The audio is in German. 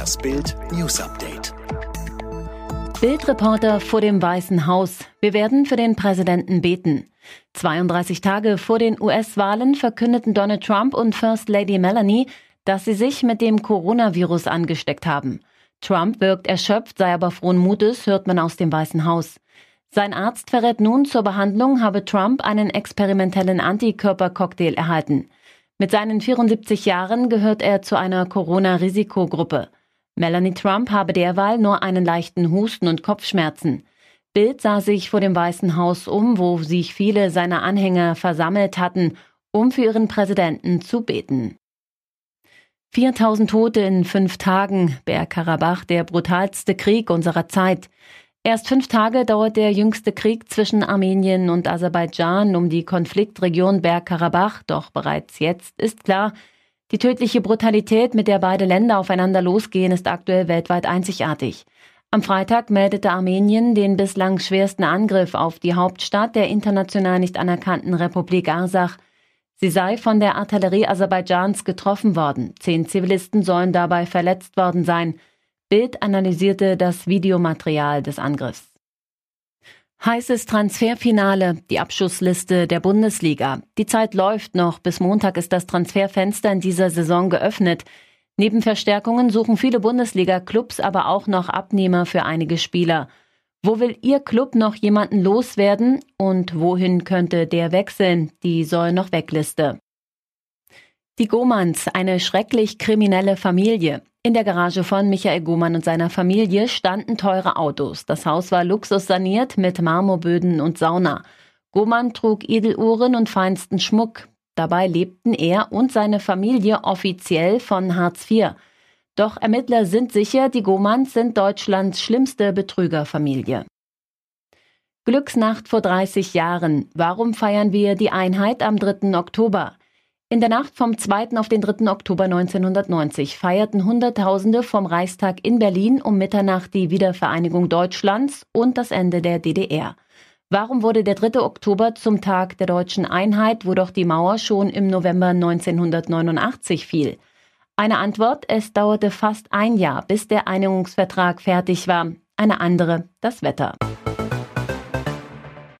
Das Bild News Update. Bildreporter vor dem Weißen Haus. Wir werden für den Präsidenten beten. 32 Tage vor den US-Wahlen verkündeten Donald Trump und First Lady Melanie, dass sie sich mit dem Coronavirus angesteckt haben. Trump wirkt erschöpft, sei aber frohen Mutes, hört man aus dem Weißen Haus. Sein Arzt verrät nun, zur Behandlung habe Trump einen experimentellen Antikörpercocktail erhalten. Mit seinen 74 Jahren gehört er zu einer Corona-Risikogruppe. Melanie Trump habe derweil nur einen leichten Husten und Kopfschmerzen. Bild sah sich vor dem Weißen Haus um, wo sich viele seiner Anhänger versammelt hatten, um für ihren Präsidenten zu beten. 4000 Tote in fünf Tagen, Bergkarabach, der brutalste Krieg unserer Zeit. Erst fünf Tage dauert der jüngste Krieg zwischen Armenien und Aserbaidschan um die Konfliktregion Bergkarabach, doch bereits jetzt ist klar, die tödliche Brutalität, mit der beide Länder aufeinander losgehen, ist aktuell weltweit einzigartig. Am Freitag meldete Armenien den bislang schwersten Angriff auf die Hauptstadt der international nicht anerkannten Republik Arsach. Sie sei von der Artillerie Aserbaidschans getroffen worden. Zehn Zivilisten sollen dabei verletzt worden sein. Bild analysierte das Videomaterial des Angriffs. Heißes Transferfinale, die Abschussliste der Bundesliga. Die Zeit läuft noch, bis Montag ist das Transferfenster in dieser Saison geöffnet. Neben Verstärkungen suchen viele Bundesliga-Clubs aber auch noch Abnehmer für einige Spieler. Wo will Ihr Club noch jemanden loswerden und wohin könnte der wechseln? Die soll noch Wegliste. Die Gomans, eine schrecklich kriminelle Familie. In der Garage von Michael Gomann und seiner Familie standen teure Autos. Das Haus war luxussaniert mit Marmorböden und Sauna. Gomann trug Edeluhren und feinsten Schmuck. Dabei lebten er und seine Familie offiziell von Hartz IV. Doch Ermittler sind sicher, die Gomanns sind Deutschlands schlimmste Betrügerfamilie. Glücksnacht vor 30 Jahren. Warum feiern wir die Einheit am 3. Oktober? In der Nacht vom 2. auf den 3. Oktober 1990 feierten Hunderttausende vom Reichstag in Berlin um Mitternacht die Wiedervereinigung Deutschlands und das Ende der DDR. Warum wurde der 3. Oktober zum Tag der deutschen Einheit, wo doch die Mauer schon im November 1989 fiel? Eine Antwort, es dauerte fast ein Jahr, bis der Einigungsvertrag fertig war. Eine andere, das Wetter.